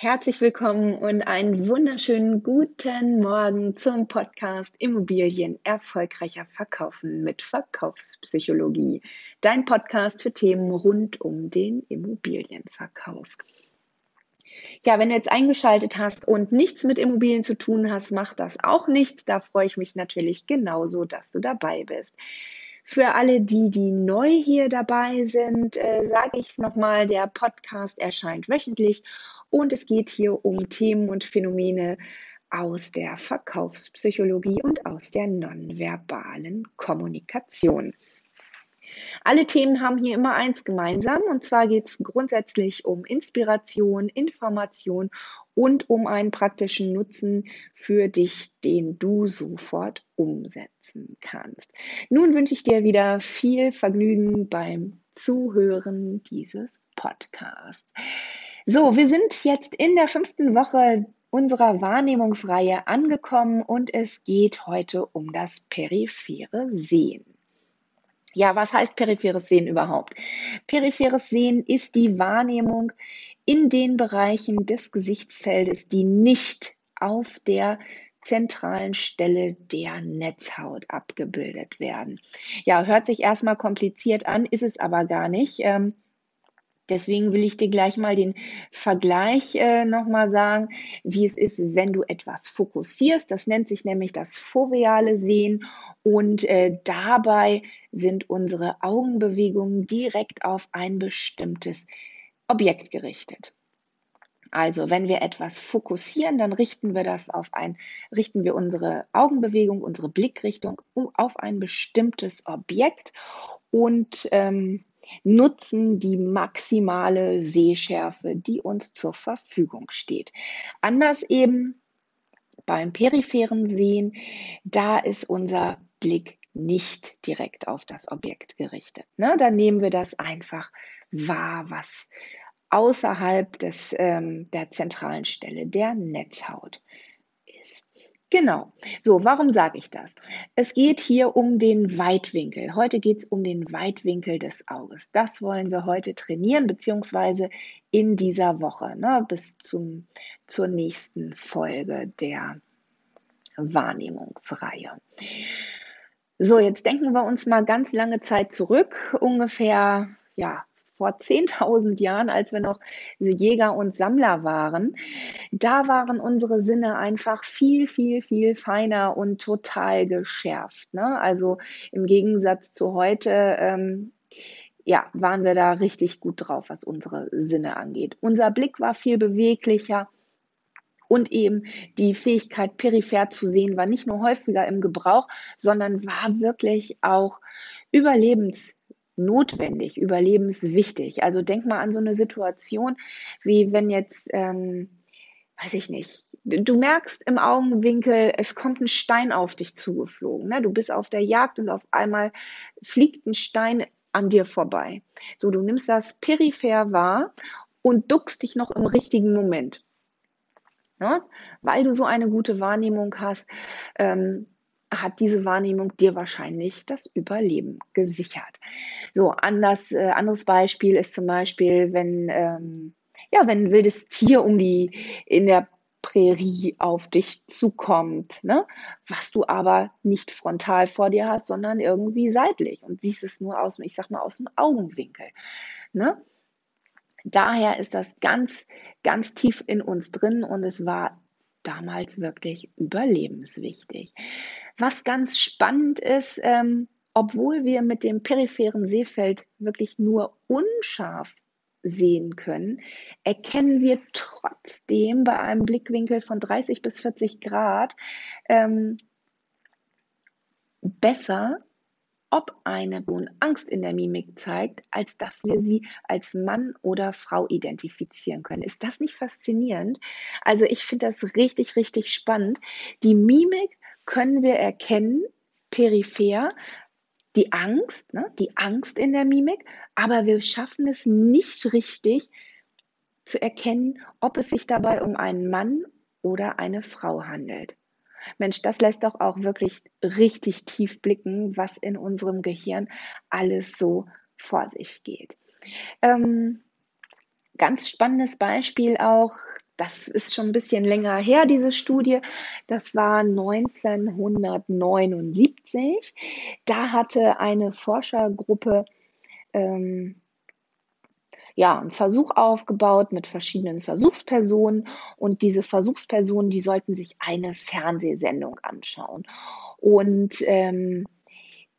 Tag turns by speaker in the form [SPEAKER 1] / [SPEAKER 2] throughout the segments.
[SPEAKER 1] Herzlich willkommen und einen wunderschönen guten Morgen zum Podcast Immobilien erfolgreicher verkaufen mit Verkaufspsychologie. Dein Podcast für Themen rund um den Immobilienverkauf. Ja, wenn du jetzt eingeschaltet hast und nichts mit Immobilien zu tun hast, macht das auch nichts. Da freue ich mich natürlich genauso, dass du dabei bist. Für alle die, die neu hier dabei sind, äh, sage ich es nochmal, der Podcast erscheint wöchentlich und es geht hier um Themen und Phänomene aus der Verkaufspsychologie und aus der nonverbalen Kommunikation. Alle Themen haben hier immer eins gemeinsam, und zwar geht es grundsätzlich um Inspiration, Information und um einen praktischen Nutzen für dich, den du sofort umsetzen kannst. Nun wünsche ich dir wieder viel Vergnügen beim Zuhören dieses Podcasts. So, wir sind jetzt in der fünften Woche unserer Wahrnehmungsreihe angekommen und es geht heute um das periphere Sehen. Ja, was heißt peripheres Sehen überhaupt? Peripheres Sehen ist die Wahrnehmung in den Bereichen des Gesichtsfeldes, die nicht auf der zentralen Stelle der Netzhaut abgebildet werden. Ja, hört sich erstmal kompliziert an, ist es aber gar nicht. Ähm, Deswegen will ich dir gleich mal den Vergleich äh, nochmal sagen, wie es ist, wenn du etwas fokussierst. Das nennt sich nämlich das foveale Sehen und äh, dabei sind unsere Augenbewegungen direkt auf ein bestimmtes Objekt gerichtet. Also, wenn wir etwas fokussieren, dann richten wir das auf ein, richten wir unsere Augenbewegung, unsere Blickrichtung auf ein bestimmtes Objekt und ähm, nutzen die maximale Sehschärfe, die uns zur Verfügung steht. Anders eben beim peripheren Sehen, da ist unser Blick nicht direkt auf das Objekt gerichtet. Ne? Da nehmen wir das einfach wahr, was außerhalb des, ähm, der zentralen Stelle der Netzhaut Genau. So, warum sage ich das? Es geht hier um den Weitwinkel. Heute geht es um den Weitwinkel des Auges. Das wollen wir heute trainieren, beziehungsweise in dieser Woche, ne, bis zum, zur nächsten Folge der Wahrnehmungsreihe. So, jetzt denken wir uns mal ganz lange Zeit zurück, ungefähr ja, vor 10.000 Jahren, als wir noch Jäger und Sammler waren, da waren unsere Sinne einfach viel, viel, viel feiner und total geschärft. Ne? Also im Gegensatz zu heute, ähm, ja, waren wir da richtig gut drauf, was unsere Sinne angeht. Unser Blick war viel beweglicher. Und eben die Fähigkeit, peripher zu sehen, war nicht nur häufiger im Gebrauch, sondern war wirklich auch überlebens notwendig, überlebenswichtig. Also denk mal an so eine Situation, wie wenn jetzt, ähm, weiß ich nicht, du merkst im Augenwinkel, es kommt ein Stein auf dich zugeflogen. Ne? Du bist auf der Jagd und auf einmal fliegt ein Stein an dir vorbei. So, du nimmst das peripher wahr und duckst dich noch im richtigen Moment. Ne? Weil du so eine gute Wahrnehmung hast, ähm, hat diese Wahrnehmung dir wahrscheinlich das Überleben gesichert. So, anders, äh, anderes Beispiel ist zum Beispiel, wenn, ähm, ja, wenn ein wildes Tier um die, in der Prärie auf dich zukommt, ne? was du aber nicht frontal vor dir hast, sondern irgendwie seitlich und siehst es nur aus, ich sag mal, aus dem Augenwinkel. Ne? Daher ist das ganz, ganz tief in uns drin und es war damals wirklich überlebenswichtig. Was ganz spannend ist, ähm, obwohl wir mit dem peripheren Sehfeld wirklich nur unscharf sehen können, erkennen wir trotzdem bei einem Blickwinkel von 30 bis 40 Grad ähm, besser ob eine Person Angst in der Mimik zeigt, als dass wir sie als Mann oder Frau identifizieren können. Ist das nicht faszinierend? Also ich finde das richtig, richtig spannend. Die Mimik können wir erkennen, peripher, die Angst, ne, die Angst in der Mimik, aber wir schaffen es nicht richtig zu erkennen, ob es sich dabei um einen Mann oder eine Frau handelt. Mensch, das lässt doch auch wirklich richtig tief blicken, was in unserem Gehirn alles so vor sich geht. Ähm, ganz spannendes Beispiel auch, das ist schon ein bisschen länger her, diese Studie. Das war 1979. Da hatte eine Forschergruppe ähm, ja, einen Versuch aufgebaut mit verschiedenen Versuchspersonen und diese Versuchspersonen, die sollten sich eine Fernsehsendung anschauen. Und ähm,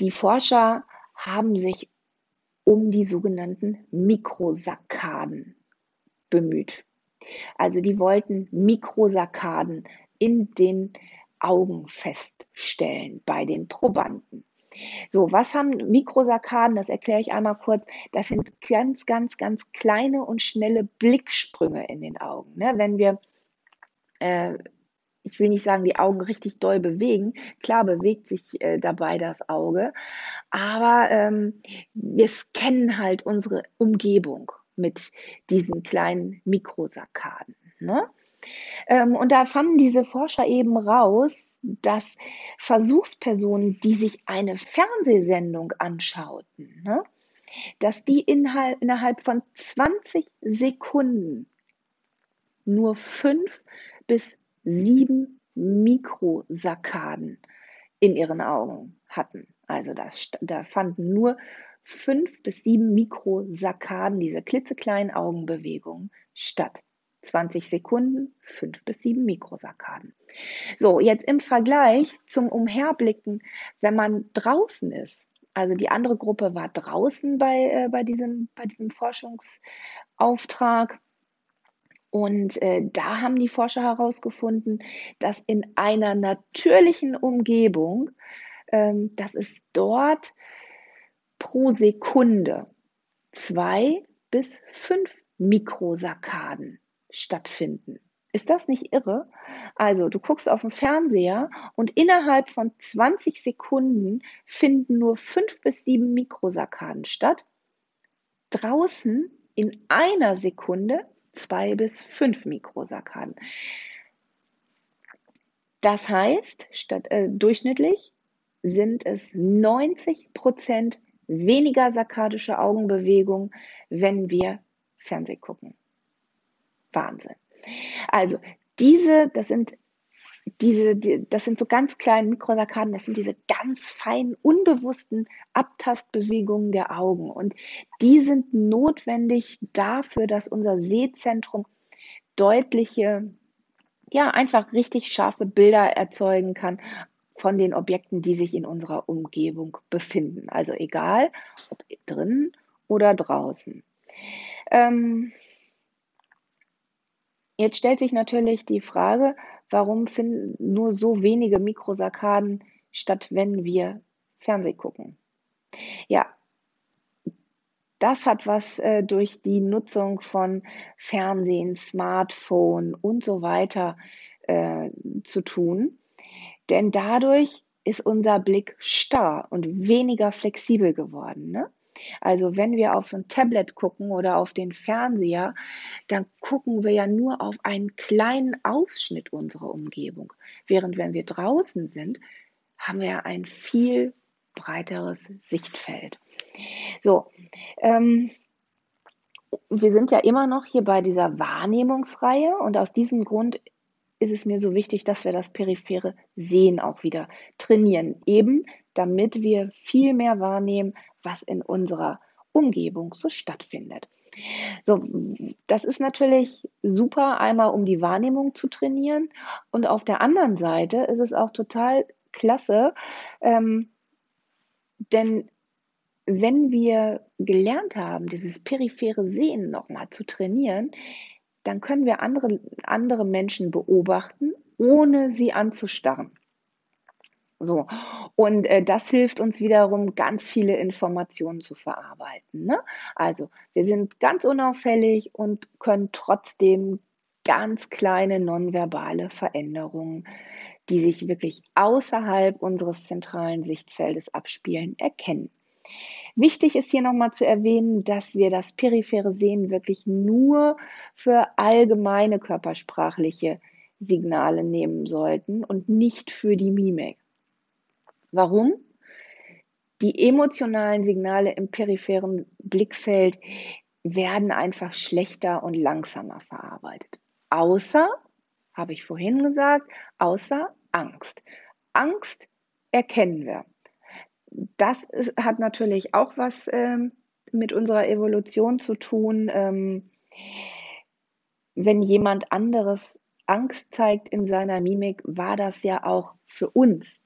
[SPEAKER 1] die Forscher haben sich um die sogenannten Mikrosarkaden bemüht. Also die wollten Mikrosarkaden in den Augen feststellen bei den Probanden. So, was haben Mikrosarkaden? Das erkläre ich einmal kurz. Das sind ganz, ganz, ganz kleine und schnelle Blicksprünge in den Augen. Ne? Wenn wir, äh, ich will nicht sagen, die Augen richtig doll bewegen. Klar bewegt sich äh, dabei das Auge, aber ähm, wir scannen halt unsere Umgebung mit diesen kleinen Mikrosarkaden. Ne? Ähm, und da fanden diese Forscher eben raus, dass Versuchspersonen, die sich eine Fernsehsendung anschauten, ne, dass die innerhalb, innerhalb von 20 Sekunden nur fünf bis sieben Mikrosarkaden in ihren Augen hatten. Also da, da fanden nur fünf bis sieben Mikrosarkaden, diese klitzekleinen Augenbewegungen, statt. 20 Sekunden, fünf bis sieben Mikrosarkaden. So, jetzt im Vergleich zum Umherblicken, wenn man draußen ist. Also die andere Gruppe war draußen bei, äh, bei, diesem, bei diesem Forschungsauftrag. Und äh, da haben die Forscher herausgefunden, dass in einer natürlichen Umgebung, ähm, dass es dort pro Sekunde zwei bis fünf Mikrosarkaden stattfinden. Ist das nicht irre? Also, du guckst auf den Fernseher und innerhalb von 20 Sekunden finden nur fünf bis sieben Mikrosarkaden statt. Draußen in einer Sekunde zwei bis fünf Mikrosarkaden. Das heißt, statt, äh, durchschnittlich sind es 90 Prozent weniger sarkadische Augenbewegung, wenn wir Fernseh gucken. Wahnsinn. Also diese, das sind diese, die, das sind so ganz kleine Mikrosarkaden, das sind diese ganz feinen, unbewussten Abtastbewegungen der Augen. Und die sind notwendig dafür, dass unser Sehzentrum deutliche, ja, einfach richtig scharfe Bilder erzeugen kann von den Objekten, die sich in unserer Umgebung befinden. Also egal, ob drinnen oder draußen. Ähm, Jetzt stellt sich natürlich die Frage, warum finden nur so wenige Mikrosarkaden statt, wenn wir Fernseh gucken? Ja, das hat was äh, durch die Nutzung von Fernsehen, Smartphone und so weiter äh, zu tun. Denn dadurch ist unser Blick starr und weniger flexibel geworden. Ne? Also wenn wir auf so ein Tablet gucken oder auf den Fernseher, dann gucken wir ja nur auf einen kleinen Ausschnitt unserer Umgebung. Während wenn wir draußen sind, haben wir ein viel breiteres Sichtfeld. So, ähm, wir sind ja immer noch hier bei dieser Wahrnehmungsreihe und aus diesem Grund ist es mir so wichtig, dass wir das periphere Sehen auch wieder trainieren, eben damit wir viel mehr wahrnehmen, was in unserer Umgebung so stattfindet. So, das ist natürlich super, einmal um die Wahrnehmung zu trainieren. Und auf der anderen Seite ist es auch total klasse, ähm, denn wenn wir gelernt haben, dieses periphere Sehen nochmal zu trainieren, dann können wir andere, andere Menschen beobachten, ohne sie anzustarren. So. Und äh, das hilft uns wiederum, ganz viele Informationen zu verarbeiten. Ne? Also wir sind ganz unauffällig und können trotzdem ganz kleine nonverbale Veränderungen, die sich wirklich außerhalb unseres zentralen Sichtfeldes abspielen, erkennen. Wichtig ist hier nochmal zu erwähnen, dass wir das periphere Sehen wirklich nur für allgemeine körpersprachliche Signale nehmen sollten und nicht für die Mimik. Warum? Die emotionalen Signale im peripheren Blickfeld werden einfach schlechter und langsamer verarbeitet. Außer, habe ich vorhin gesagt, außer Angst. Angst erkennen wir. Das ist, hat natürlich auch was ähm, mit unserer Evolution zu tun. Ähm, wenn jemand anderes Angst zeigt in seiner Mimik, war das ja auch für uns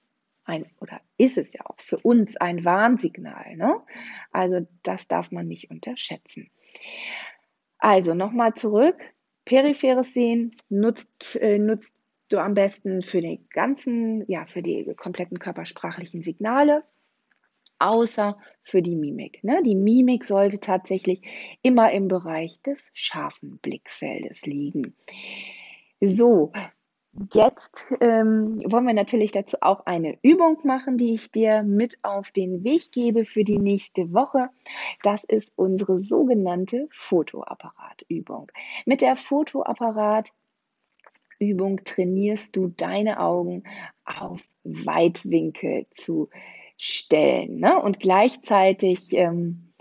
[SPEAKER 1] ein, oder ist es ja auch für uns ein Warnsignal. Ne? Also das darf man nicht unterschätzen. Also nochmal zurück. Peripheres Sehen nutzt, äh, nutzt du am besten für die ganzen, ja, für die kompletten körpersprachlichen Signale, außer für die Mimik. Ne? Die Mimik sollte tatsächlich immer im Bereich des scharfen Blickfeldes liegen. So, Jetzt ähm, wollen wir natürlich dazu auch eine Übung machen, die ich dir mit auf den Weg gebe für die nächste Woche. Das ist unsere sogenannte Fotoapparatübung. Mit der Fotoapparatübung trainierst du deine Augen auf Weitwinkel zu stellen ne? und gleichzeitig ähm,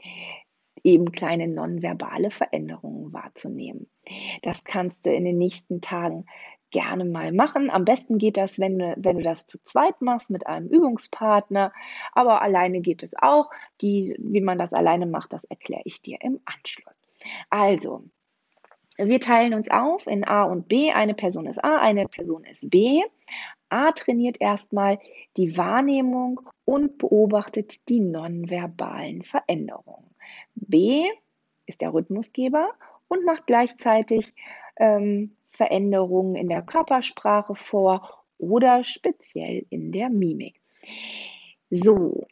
[SPEAKER 1] eben kleine nonverbale Veränderungen wahrzunehmen. Das kannst du in den nächsten Tagen gerne mal machen. Am besten geht das, wenn du, wenn du das zu zweit machst mit einem Übungspartner. Aber alleine geht es auch. Die, wie man das alleine macht, das erkläre ich dir im Anschluss. Also, wir teilen uns auf in A und B. Eine Person ist A, eine Person ist B. A trainiert erstmal die Wahrnehmung und beobachtet die nonverbalen Veränderungen. B ist der Rhythmusgeber und macht gleichzeitig ähm, Veränderungen in der Körpersprache vor oder speziell in der Mimik. So,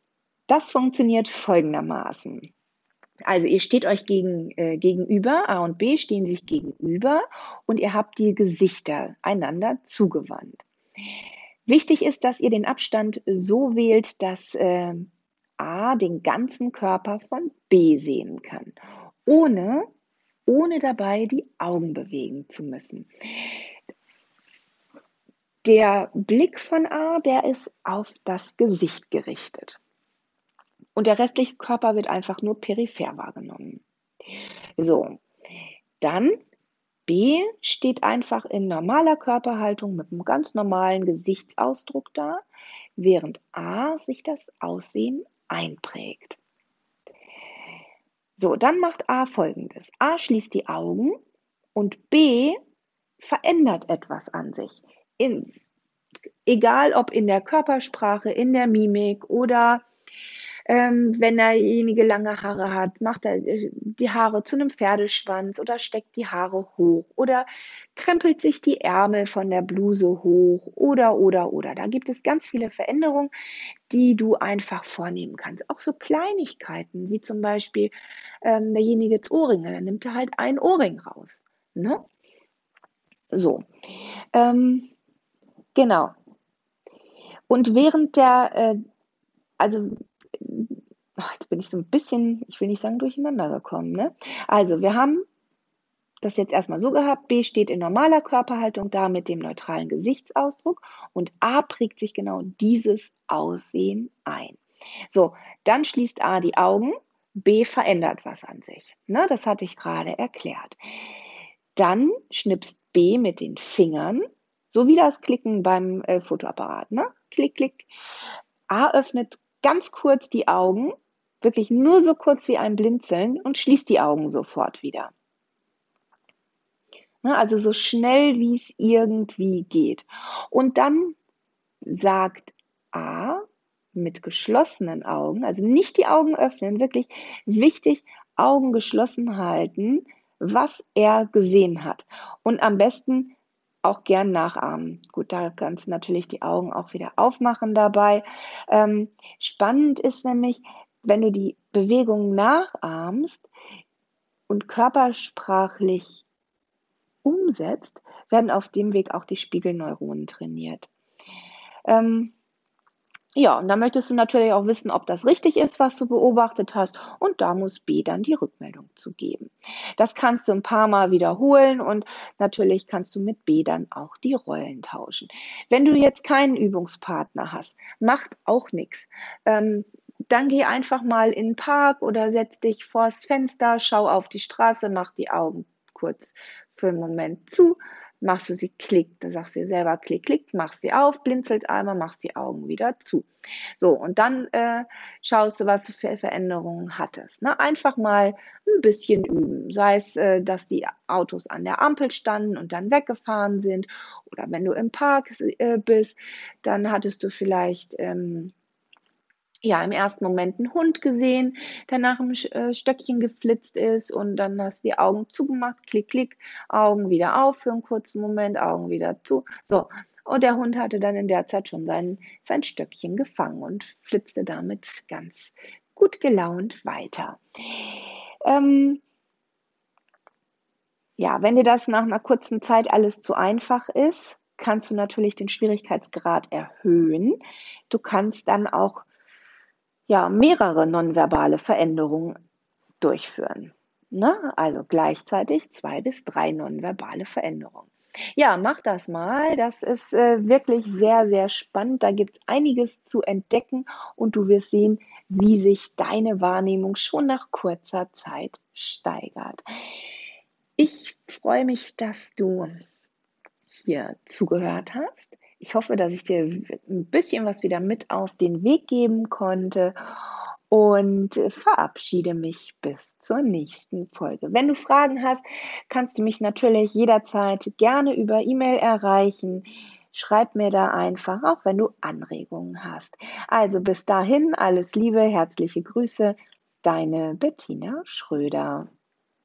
[SPEAKER 1] das funktioniert folgendermaßen. Also ihr steht euch gegen, äh, gegenüber, A und B stehen sich gegenüber und ihr habt die Gesichter einander zugewandt. Wichtig ist, dass ihr den Abstand so wählt, dass äh, A den ganzen Körper von B sehen kann, ohne ohne dabei die Augen bewegen zu müssen. Der Blick von A, der ist auf das Gesicht gerichtet. Und der restliche Körper wird einfach nur peripher wahrgenommen. So, dann B steht einfach in normaler Körperhaltung mit einem ganz normalen Gesichtsausdruck da, während A sich das Aussehen einprägt. So, dann macht A folgendes. A schließt die Augen und B verändert etwas an sich. In, egal ob in der Körpersprache, in der Mimik oder ähm, wenn derjenige lange Haare hat, macht er äh, die Haare zu einem Pferdeschwanz oder steckt die Haare hoch oder krempelt sich die Ärmel von der Bluse hoch oder, oder, oder. Da gibt es ganz viele Veränderungen, die du einfach vornehmen kannst. Auch so Kleinigkeiten, wie zum Beispiel ähm, derjenige jetzt Ohrringe, dann nimmt er halt einen Ohrring raus. Ne? So. Ähm, genau. Und während der, äh, also jetzt bin ich so ein bisschen, ich will nicht sagen durcheinander gekommen. Ne? Also wir haben das jetzt erstmal so gehabt, B steht in normaler Körperhaltung da mit dem neutralen Gesichtsausdruck und A prägt sich genau dieses Aussehen ein. So, dann schließt A die Augen, B verändert was an sich. Ne, das hatte ich gerade erklärt. Dann schnipst B mit den Fingern, so wie das Klicken beim äh, Fotoapparat. Ne? Klick, klick. A öffnet ganz kurz die Augen, wirklich nur so kurz wie ein Blinzeln und schließt die Augen sofort wieder. Also so schnell wie es irgendwie geht. Und dann sagt A mit geschlossenen Augen, also nicht die Augen öffnen, wirklich wichtig, Augen geschlossen halten, was er gesehen hat. Und am besten auch gern nachahmen. Gut, da kannst du natürlich die Augen auch wieder aufmachen dabei. Ähm, spannend ist nämlich, wenn du die Bewegung nachahmst und körpersprachlich umsetzt, werden auf dem Weg auch die Spiegelneuronen trainiert. Ähm, ja, und dann möchtest du natürlich auch wissen, ob das richtig ist, was du beobachtet hast. Und da muss B dann die Rückmeldung zu geben. Das kannst du ein paar Mal wiederholen und natürlich kannst du mit B dann auch die Rollen tauschen. Wenn du jetzt keinen Übungspartner hast, macht auch nichts. Ähm, dann geh einfach mal in den Park oder setz dich vors Fenster, schau auf die Straße, mach die Augen kurz für einen Moment zu, machst du sie klick, dann sagst du dir selber klick, klick, machst sie auf, blinzelt einmal, machst die Augen wieder zu. So, und dann äh, schaust du, was du für Veränderungen hattest. Ne? Einfach mal ein bisschen üben. Sei es, äh, dass die Autos an der Ampel standen und dann weggefahren sind. Oder wenn du im Park äh, bist, dann hattest du vielleicht ähm, ja, im ersten Moment einen Hund gesehen, der nach einem äh, Stöckchen geflitzt ist und dann hast du die Augen zugemacht, klick, klick, Augen wieder auf für einen kurzen Moment, Augen wieder zu. So, und der Hund hatte dann in der Zeit schon sein, sein Stöckchen gefangen und flitzte damit ganz gut gelaunt weiter. Ähm, ja, wenn dir das nach einer kurzen Zeit alles zu einfach ist, kannst du natürlich den Schwierigkeitsgrad erhöhen. Du kannst dann auch ja, mehrere nonverbale Veränderungen durchführen. Ne? Also gleichzeitig zwei bis drei nonverbale Veränderungen. Ja, mach das mal. Das ist äh, wirklich sehr, sehr spannend. Da gibt es einiges zu entdecken und du wirst sehen, wie sich deine Wahrnehmung schon nach kurzer Zeit steigert. Ich freue mich, dass du hier zugehört hast. Ich hoffe, dass ich dir ein bisschen was wieder mit auf den Weg geben konnte und verabschiede mich bis zur nächsten Folge. Wenn du Fragen hast, kannst du mich natürlich jederzeit gerne über E-Mail erreichen. Schreib mir da einfach, auch wenn du Anregungen hast. Also bis dahin, alles Liebe, herzliche Grüße, deine Bettina Schröder.